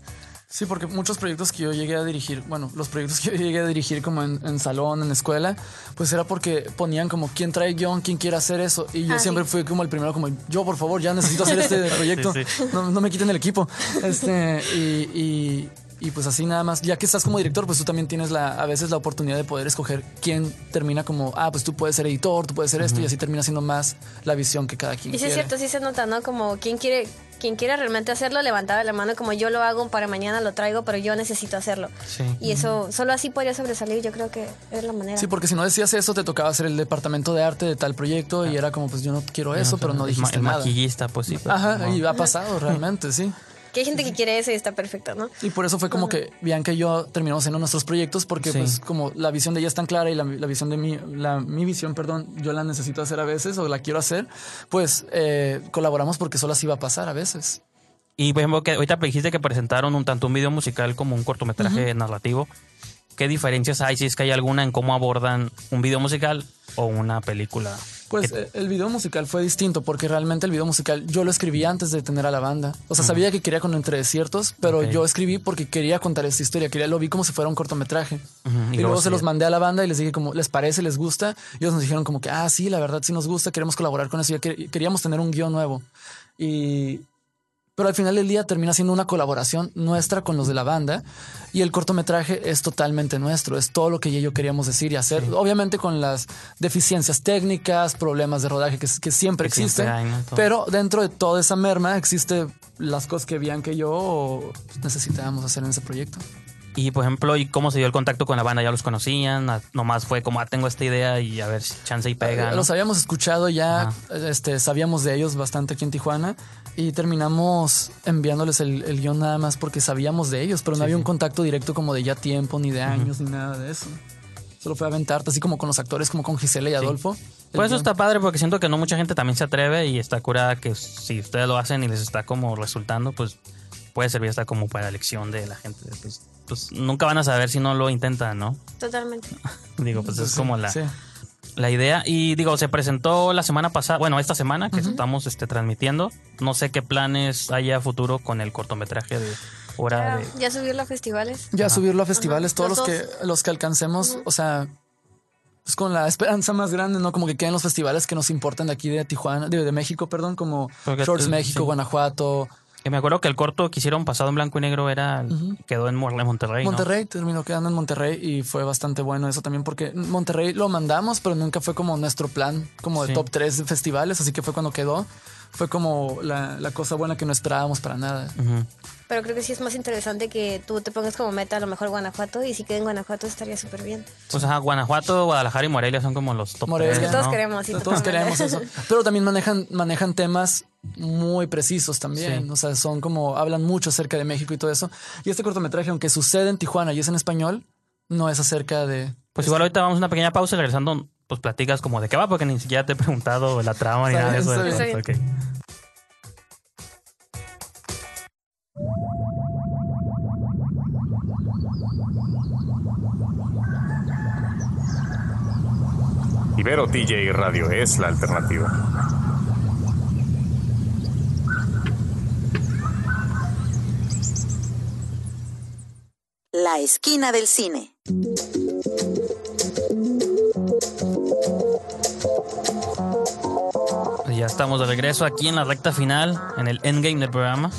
Sí, porque muchos proyectos que yo llegué a dirigir, bueno, los proyectos que yo llegué a dirigir como en, en salón, en escuela, pues era porque ponían como quién trae guion, quién quiere hacer eso. Y yo Ah, siempre sí. fui como el primero, como yo, por favor, ya necesito hacer este proyecto. Sí, sí. No, no me quiten el equipo. Este, y, y- y pues así nada más, ya que estás como director, pues tú también tienes la, a veces la oportunidad de poder escoger quién termina como, ah, pues tú puedes ser editor, tú puedes ser esto, y así termina siendo más la visión que cada quien Y sí es quiere. cierto, sí se nota, ¿no? Como quién quiere, quien quiera realmente hacerlo levantaba la mano como yo lo hago para mañana lo traigo, pero yo necesito hacerlo. Sí. Y eso, solo así podría sobresalir, yo creo que es la manera. Sí, porque si no decías eso, te tocaba hacer el departamento de arte de tal proyecto y era como, pues yo no quiero eso, pero no El dijiste el nada. maquillista, pues sí. pero Ajá, no. y ha pasado realmente, sí. Que hay gente que quiere eso y está perfecto, ¿no? Y por eso fue como que Bianca y yo terminamos haciendo nuestros proyectos porque Sí. pues como la visión de ella es tan clara y la, la visión de mí, la, mi visión, perdón, yo la necesito hacer a veces o la quiero hacer, pues eh, colaboramos porque solo así va a pasar a veces. Y por ejemplo, que ahorita dijiste que presentaron un tanto un video musical como un cortometraje narrativo. ¿Qué diferencias hay, si es que hay alguna, en cómo abordan un video musical o una película? Pues Que- el video musical fue distinto porque realmente el video musical yo lo escribí antes de tener a la banda. O sea, sabía que quería con Entre Desiertos, pero yo escribí porque quería contar esta historia, quería lo vi como si fuera un cortometraje. Y, luego, se los mandé a la banda y les dije como, ¿les parece? ¿Les gusta? Y ellos nos dijeron como que, ah, sí, la verdad sí nos gusta, queremos colaborar con eso. Ya quer- queríamos tener un guion nuevo. Y... Pero al final del día termina siendo una colaboración nuestra con los de la banda y el cortometraje es totalmente nuestro, es todo lo que yo queríamos decir y hacer, obviamente con las deficiencias técnicas, problemas de rodaje que, que siempre Que siempre existen, hay, ¿no? Todo. pero dentro de toda esa merma existe las cosas que Bianca y yo necesitábamos hacer en ese proyecto. Y por ejemplo, ¿y cómo se dio el contacto con la banda? ¿Ya los conocían? Nomás fue como, ah, tengo esta idea y a ver si chance y pega. ¿no? Los habíamos escuchado ya, este, sabíamos de ellos bastante aquí en Tijuana y terminamos enviándoles el, el guion nada más porque sabíamos de ellos, pero no había un contacto directo como de ya tiempo, ni de años, ni nada de eso. Solo fue aventarte, así como con los actores, como con Gisela y Adolfo. Pues eso guion. está padre porque siento que no mucha gente también se atreve y está curada que si ustedes lo hacen y les está como resultando, pues puede servir hasta como para elección de la gente. Pues, pues nunca van a saber si no lo intentan, ¿no? Totalmente. Digo, pues es Sí, como la, sí. La idea. Y digo, se presentó la semana pasada, bueno, esta semana que estamos este, transmitiendo. No sé qué planes haya a futuro con el cortometraje de hora de... Ya subirlo a festivales. Ya subirlo a festivales, Ajá. todos los, Los que, los que alcancemos, o sea, pues con la esperanza más grande, ¿no? Como que queden los festivales que nos importan de aquí de Tijuana, de, de México, perdón, como Porque Shorts México, sí. Guanajuato, Que me acuerdo que el corto que hicieron pasado en blanco y negro era quedó en Mor- en Monterrey. ¿no? Monterrey, terminó quedando en Monterrey y fue bastante bueno eso también porque Monterrey lo mandamos, pero nunca fue como nuestro plan, como de Sí. top 3 de festivales, así que fue cuando quedó. Fue como la, la cosa buena que no esperábamos para nada. Pero creo que sí es más interesante que tú te pongas como meta a lo mejor Guanajuato y si queda en Guanajuato estaría súper bien. Pues ajá, Guanajuato, Guadalajara y Morelia son como los top Morelia. tres, Que todos ¿no? queremos. sí, Todos queremos eso. Pero también manejan, manejan temas muy precisos también. Sí. O sea, son como, hablan mucho acerca de México y todo eso. Y este cortometraje, aunque sucede en Tijuana y es en español, no es acerca de... Pues igual ahorita vamos a una pequeña pausa y regresando, pues platicas como de qué va, porque ni siquiera te he preguntado la trama ni nada de eso. está bien. Ibero TJ Radio es la alternativa. La esquina del cine. Y Ya estamos de regreso aquí en la recta final, en el endgame del programa.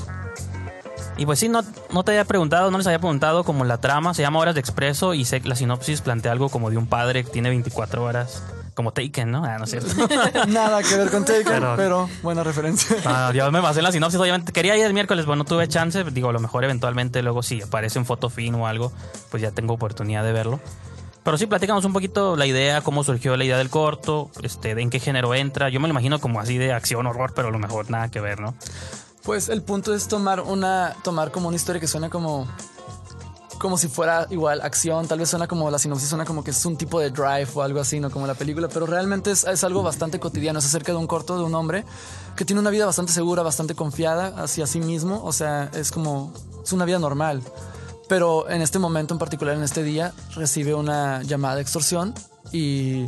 Y pues sí, no, no te había preguntado, no les había preguntado como la trama, se llama Horas de Expreso y sé que la sinopsis plantea algo como de un padre que tiene 24 horas, como Taken, ¿no? Ah, no es cierto. Nada que ver con Taken, Pero- pero, buena referencia. Ah, yo me basé en la sinopsis, obviamente. Quería ir el miércoles, bueno, no tuve chance. Digo, a lo mejor eventualmente luego si aparece en foto fin o algo, pues ya tengo oportunidad de verlo. Pero sí, platícanos un poquito la idea, cómo surgió la idea del corto, este, de en qué género entra. Yo me lo imagino como así de acción, horror, pero a lo mejor nada que ver, ¿no? Pues el punto es tomar una, tomar como una historia que suena como, como si fuera igual acción, tal vez suena como la sinopsis suena como que es un tipo de drive o algo así, no como la película, pero realmente es, es algo bastante cotidiano, es acerca de un corto de un hombre que tiene una vida bastante segura, bastante confiada hacia sí mismo, o sea, es como, es una vida normal. Pero en este momento en particular, en este día, recibe una llamada de extorsión y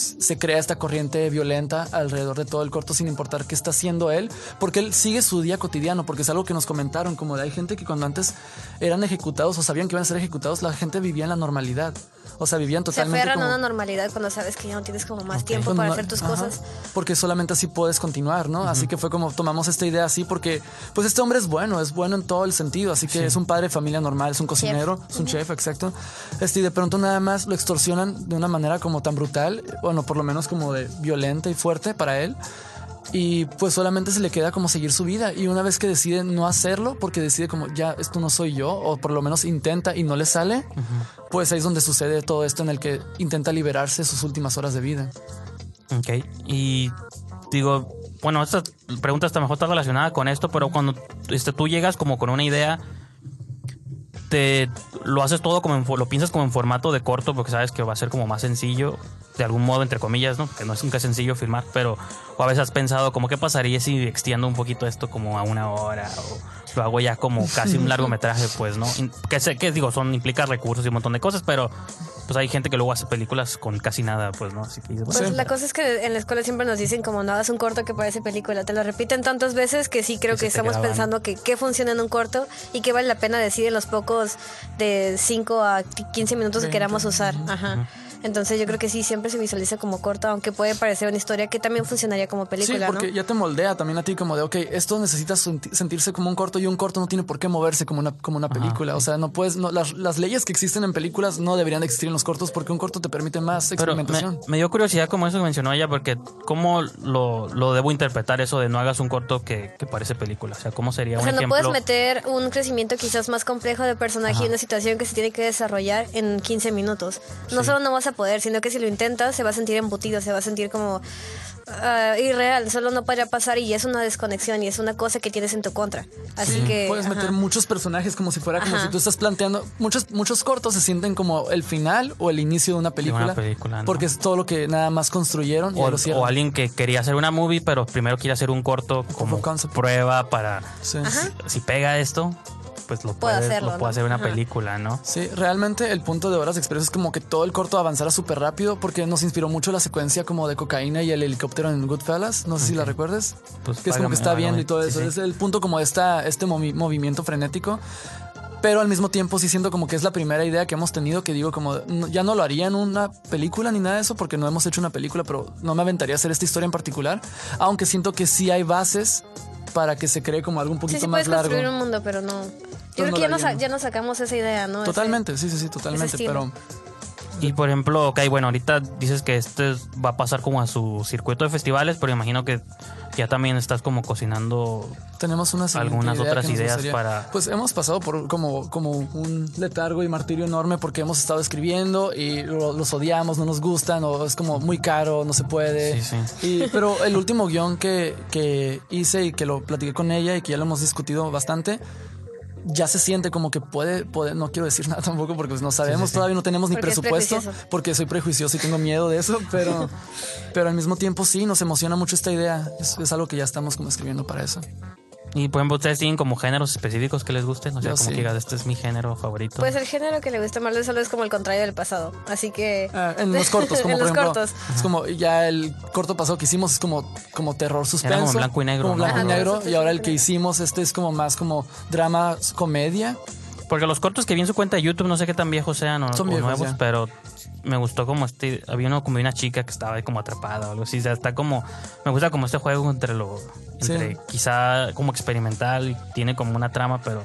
se crea esta corriente violenta alrededor de todo el corto sin importar qué está haciendo él, porque él sigue su día cotidiano, porque es algo que nos comentaron, como hay gente que cuando antes eran ejecutados o sabían que iban a ser ejecutados, la gente vivía en la normalidad. O sea, vivían Se totalmente aferran como... a una normalidad cuando sabes que ya no tienes como más tiempo Cuando para no- hacer tus ajá, cosas. Porque solamente así puedes continuar, ¿no? Así que fue como tomamos esta idea así porque, pues este hombre es bueno, es bueno en todo el sentido. Así que es un padre de familia normal, es un cocinero, es un chef, exacto. Este, y de pronto nada más lo extorsionan de una manera como tan brutal, bueno, por lo menos como de violenta y fuerte para él. Y pues solamente se le queda como seguir su vida y una vez que decide no hacerlo porque decide como ya esto no soy yo o por lo menos intenta y no le sale, pues ahí es donde sucede todo esto en el que intenta liberarse sus últimas horas de vida. Ok. Y digo, bueno, esta pregunta está mejor está relacionada con esto, pero cuando este, tú llegas como con una idea, te lo haces todo como en, lo piensas como en formato de corto porque sabes que va a ser como más sencillo, de algún modo, entre comillas, ¿no? Que no es nunca sencillo filmar, pero o a veces has pensado como qué pasaría si extiendo un poquito esto como a una hora o lo hago ya como casi un largometraje, pues, ¿no? Que sé que digo, son implica recursos y un montón de cosas, pero pues hay gente que luego hace películas con casi nada, pues, ¿no? Así que Pues la cosa es que en la escuela siempre nos dicen como no hagas un corto que parece película. Te lo repiten tantas veces que sí creo Que estamos graban. pensando que qué funciona en un corto y qué vale la pena decir en los pocos de 5 a 15 minutos que 20. queramos usar. Ajá. Entonces yo creo que sí, siempre se visualiza como corto, aunque puede parecer una historia que también funcionaría como película, sí, porque ¿no? ya te moldea también a ti como de, ok, esto necesita senti- sentirse como un corto y un corto no tiene por qué moverse como una, como una película. O sea, no puedes, no, las, las leyes que existen en películas no deberían de existir en los cortos porque un corto te permite más Pero me, experimentación. me dio curiosidad como eso que mencionó ella, porque ¿cómo lo, lo debo interpretar eso de no hagas un corto que, que parece película? O sea, ¿cómo sería O un sea, no puedes meter un crecimiento quizás más complejo de personaje Ajá. y una situación que se tiene que desarrollar en 15 minutos. No solo no vas a poder, sino que si lo intentas se va a sentir embutido, se va a sentir como ah, irreal, solo no podría pasar y es una desconexión y es una cosa que tienes en tu contra. Así Sí, que... puedes ajá. meter muchos personajes como si fuera como Ajá. si tú estás planteando muchos muchos cortos se sienten como el final o el inicio de una película, película, ¿no? porque es todo lo que nada más construyeron y O, cierran. o alguien que quería hacer una movie, pero primero quiere hacer un corto como prueba para Sí. Ajá. si pega esto, pues lo Puede hacerlo, lo puede ¿no? hacer una Ajá. película, ¿no? Sí, realmente el punto de Horas Express es como que todo el corto avanzara súper rápido porque nos inspiró mucho la secuencia como de cocaína y el helicóptero en Goodfellas. No sé si la recuerdas. Pues que es como que está viendo y todo Sí, eso. sí. Es el punto como de esta, este movi- movimiento frenético. Pero al mismo tiempo sí siento como que es la primera idea que hemos tenido que digo como no- ya no lo haría en una película ni nada de eso porque no hemos hecho una película, pero no me aventaría a hacer esta historia en particular. Aunque siento que sí hay bases para que se cree como algo un Sí, poquito sí más puedes largo. construir un mundo, pero no... Yo creo no que ya nos, ya nos sacamos esa idea, ¿no? Ese- Totalmente, sí, sí, sí, totalmente. Pero Y por ejemplo, ok, bueno, ahorita dices que este es- va a pasar como a su circuito de festivales, pero imagino que ya también estás como cocinando tenemos una siguiente algunas idea otras ideas para... Pues hemos pasado por como, como un letargo y martirio enorme porque hemos estado escribiendo y lo- los odiamos, no nos gustan o es como muy caro, no se puede. Sí, sí. Y, pero el último guion que, que hice y que lo platiqué con ella y que ya lo hemos discutido bastante, ya se siente como que puede, puede no quiero decir nada tampoco porque pues no sabemos, sí. todavía no tenemos ni Porque presupuesto porque soy prejuicioso y tengo miedo de eso, pero, pero al mismo tiempo sí, nos emociona mucho esta idea. Es, es algo que ya estamos como escribiendo para eso. Y por ejemplo, ustedes tienen como géneros específicos que les gusten, o sea, Yo como sí. que digas, este es mi género favorito. Pues el género que le gusta más solo es como el contrario del pasado. Así que... Ah, en los cortos, como en por los ejemplo, cortos. es como ya el corto pasado que hicimos es como, como terror suspenso. como blanco y negro, Como ¿no? blanco y negro. Y ahora el que hicimos, este es como más como drama, comedia. Porque los cortos que vi en su cuenta de YouTube, no sé qué tan viejos sean o, Son o viejos, nuevos, ya. pero me gustó como este, había uno como una chica que estaba ahí como atrapada o algo así, o sea, está como, me gusta como este juego entre lo, entre Sí. quizá como experimental, tiene como una trama, pero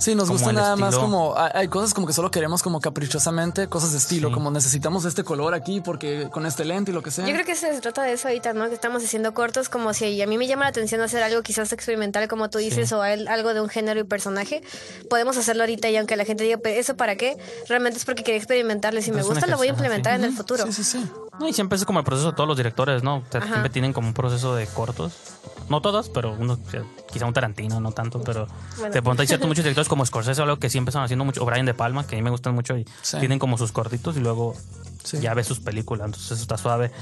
Sí, nos gusta nada más como hay, hay cosas como que solo queremos como caprichosamente, cosas de estilo, Sí. como necesitamos este color aquí porque con este lente y lo que sea. Yo creo que se trata de eso ahorita, ¿no? Que estamos haciendo cortos como si a mí me llama la atención hacer algo quizás experimental, como tú dices, o algo de un género y personaje. Podemos hacerlo ahorita y aunque la gente diga, "Pero ¿eso para qué? Realmente es porque quería experimentarlo y si me gusta lo voy a implementar sí. en el futuro. Sí, sí, sí. No, y siempre es como el proceso de todos los directores, ¿no? O sea, siempre tienen como un proceso de cortos. No todos, pero uno, o sea, quizá un Tarantino, no tanto, pero Bueno. de pronto hay ciertos muchos directores como Scorsese o algo que siempre están haciendo mucho, o Brian De Palma, que a mí me gustan mucho y Sí. tienen como sus cortitos y luego Sí. ya ves sus películas, entonces eso está suave.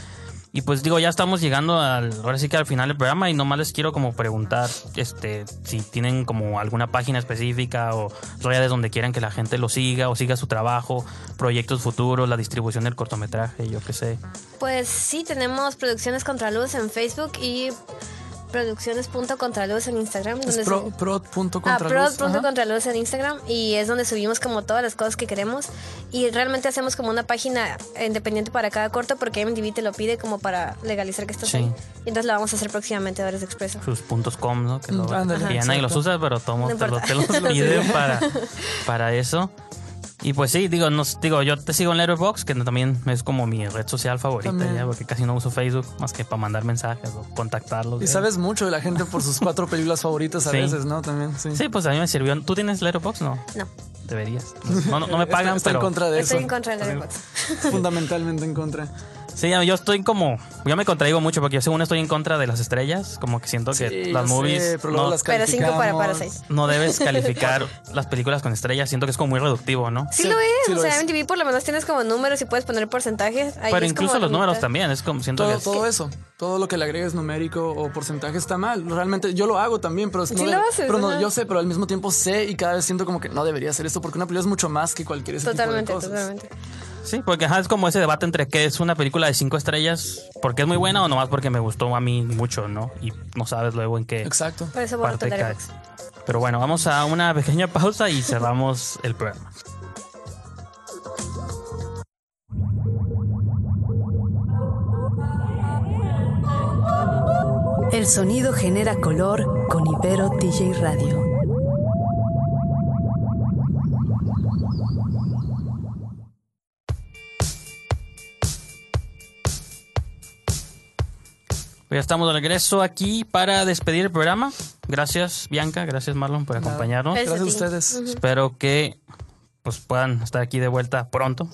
Y pues digo, ya estamos llegando al, ahora sí que al final del programa y nomás les quiero como preguntar, este, si tienen como alguna página específica o redes donde quieran que la gente lo siga o siga su trabajo, proyectos futuros, la distribución del cortometraje, yo qué sé. Pues sí, tenemos Producciones Contraluz en Facebook y Producciones.contraluz en Instagram. Es donde pro, prod.contraluz. Ah, prod.contraluz en Instagram y es donde subimos como todas las cosas que queremos y realmente hacemos como una página independiente para cada corto porque MTV te lo pide como para legalizar que estás Sí. ahí. Y entonces la vamos a hacer próximamente a Horas Expreso. sus puntos com, ¿no? Que, lo- Mm, que ya nadie los usa, pero todos No te, lo, importa. te los piden para, para eso. Y pues sí, digo, no, digo, yo te sigo en Letterboxd, que también es como mi red social favorita, También. ya, porque casi no uso Facebook más que para mandar mensajes o contactarlos. Y ya. sabes mucho de la gente por sus cuatro películas favoritas a Sí. veces, ¿no? También, sí. Sí, pues a mí me sirvió. ¿Tú tienes Letterboxd? No. No. Deberías. No, no, no me pagan, está pero... en contra de Estoy eso. en contra de Letterboxd. Fundamentalmente en contra. Sí, yo estoy como... Yo me contradigo mucho porque yo según estoy en contra de las estrellas. Como que siento que Sí, las movies... sé, pero luego no, las Pero cinco para calificamos. Parasite. no debes calificar las películas con estrellas. Siento que es como muy reductivo, ¿no? Sí, Sí, lo es. sí o lo sea, es. MTV por lo menos tienes como números y puedes poner porcentajes. Ahí pero es incluso los números mitad. también. Es como siento Todo, que... todo eso, todo lo que le agregues numérico o porcentaje está mal. Realmente yo lo hago también, pero, Sí no lo haces, pero no, ajá. yo sé, pero al mismo tiempo sé y cada vez siento como que no debería hacer esto porque una película es mucho más que cualquier ese Totalmente, tipo de cosas. totalmente. Sí, porque ajá, es como ese debate entre qué es una película de cinco estrellas, porque es muy buena o nomás porque me gustó a mí mucho, ¿no? Y no sabes luego en qué Exacto. Por eso parte cae. Pero bueno, vamos a una pequeña pausa y cerramos el programa. El sonido genera color con Ibero DJ Radio. Pues ya estamos de regreso aquí para despedir el programa. Gracias, Bianca. Gracias, Marlon, por acompañarnos. Gracias a ustedes. Espero que pues puedan estar aquí de vuelta pronto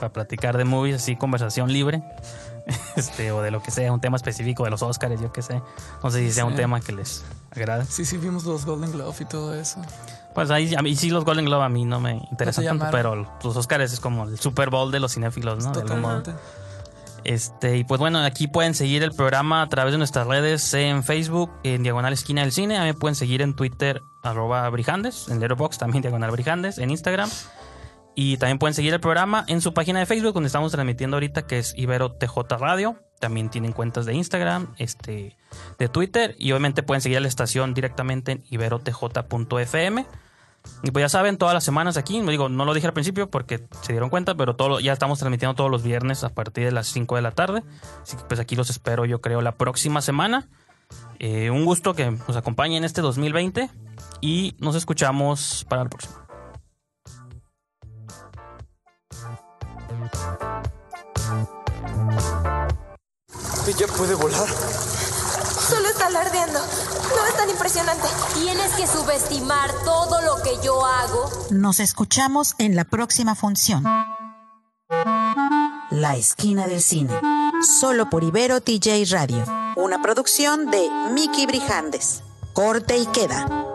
para platicar de movies, así conversación libre. Este, o de lo que sea, un tema específico de los Oscars, yo qué sé. No sé si sea un tema que les agrade. Sí, sí, vimos los Golden Globe y todo eso. Pues ahí, a mí sí los Golden Globe a mí no me interesan te tanto, llamaron. pero los Oscars es como el Super Bowl de los cinéfilos, ¿no? De algún modo. Este, y pues bueno, aquí pueden seguir el programa a través de nuestras redes en Facebook, en Diagonal Esquina del Cine. A mí pueden seguir en Twitter, arroba Brijandes, en Letterboxd también Diagonal Brijandes, en Instagram. Y también pueden seguir el programa en su página de Facebook, donde estamos transmitiendo ahorita, que es Ibero TJ Radio. También tienen cuentas de Instagram, este, de Twitter. Y obviamente pueden seguir a la estación directamente en iberotj.fm. Y pues ya saben, todas las semanas aquí, digo, no lo dije al principio porque se dieron cuenta, pero todo, ya estamos transmitiendo todos los viernes a partir de las 5 de la tarde. Así que pues aquí los espero yo creo la próxima semana. Eh, un gusto que nos acompañen este 2020 y nos escuchamos para la próxima. Ella puede volar. Solo está alardeando. No es tan impresionante. Tienes que subestimar todo lo que yo hago. Nos escuchamos en la próxima función. La esquina del cine. Solo por Ibero TJ Radio. Una producción de Miki Brijandes. Corte y queda.